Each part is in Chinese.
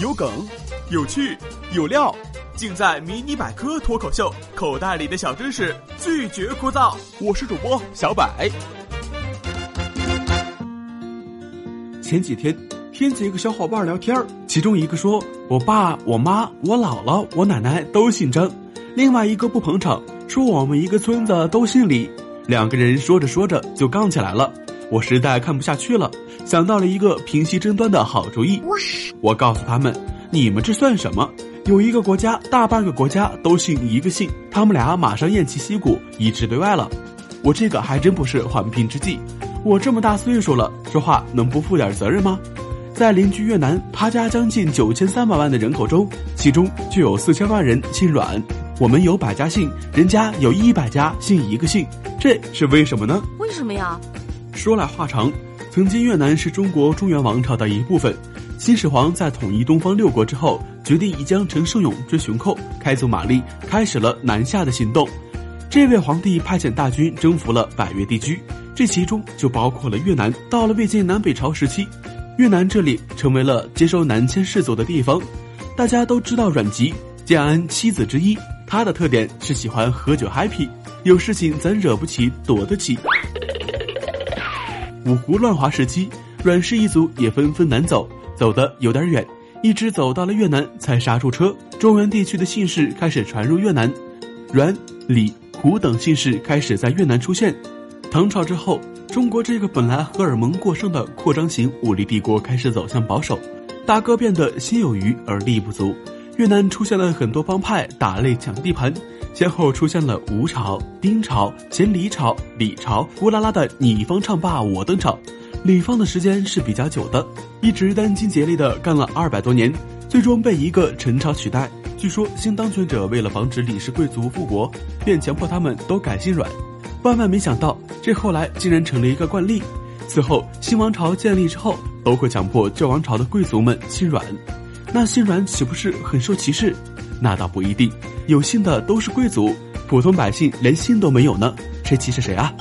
有梗，有趣，有料，尽在《迷你百科脱口秀》，口袋里的小知识拒绝枯燥。我是主播小百。前几天，听几个小伙伴聊天其中一个说：“我爸、我妈、我姥姥、我奶奶都姓张。”另外一个不捧场，说：“我们一个村子都姓李。”两个人说着说着就杠起来了。我实在看不下去了，想到了一个平息争端的好主意。我告诉他们：“你们这算什么？有一个国家，大半个国家都姓一个姓，他们俩马上偃旗息鼓，一致对外了。”我这个还真不是缓兵之计。我这么大岁数了，说话能不负点责任吗？在邻居越南，他家将近九千三百万的人口中，其中就有四千万人姓阮。我们有百家姓，人家有一百家姓一个姓，这是为什么呢？为什么呀？说来话长，曾经越南是中国中原王朝的一部分。新始皇在统一东方六国之后，决定以将陈胜勇追熊寇，开足马力，开始了南下的行动。这位皇帝派遣大军征服了百越地区，这其中就包括了越南。到了魏晋南北朝时期，越南这里成为了接收南迁士族的地方。大家都知道阮籍，建安七子之一，他的特点是喜欢喝酒 happy，有事情咱惹不起，躲得起。五胡乱华时期，阮氏一族也纷纷南走，走得有点远，一直走到了越南才刹住车。中原地区的姓氏开始传入越南，阮、李、胡等姓氏开始在越南出现。唐朝之后，中国这个本来荷尔蒙过剩的扩张型武力帝国开始走向保守，大哥变得心有余而力不足。越南出现了很多帮派打擂抢地盘。先后出现了吴朝、丁朝、前李朝、李朝，乌拉拉的你方唱罢我登场。李方的时间是比较久的，一直殚精竭虑的干了二百多年，最终被一个陈朝取代。据说新当权者为了防止李氏贵族复国，便强迫他们都改姓阮。万万没想到，这后来竟然成了一个惯例。此后新王朝建立之后，都会强迫旧王朝的贵族们姓阮。那姓阮岂不是很受歧视？那倒不一定。有姓的都是贵族，普通百姓连姓都没有呢，谁歧视谁啊？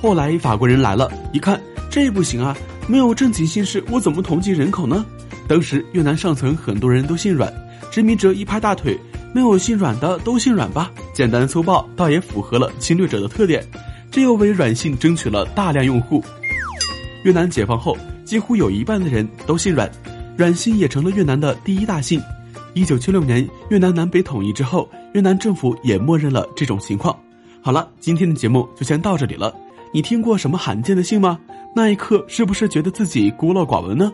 后来法国人来了，一看这不行啊，没有正经姓氏，我怎么统计人口呢？当时越南上层很多人都姓阮，殖民者一拍大腿，没有姓阮的都姓阮吧，简单粗暴，倒也符合了侵略者的特点，这又为阮姓争取了大量用户。越南解放后，几乎有一半的人都姓阮，阮姓也成了越南的第一大姓。一九七六年，越南南北统一之后，越南政府也默认了这种情况。好了，今天的节目就先到这里了。你听过什么罕见的姓吗？那一刻是不是觉得自己孤陋寡闻呢？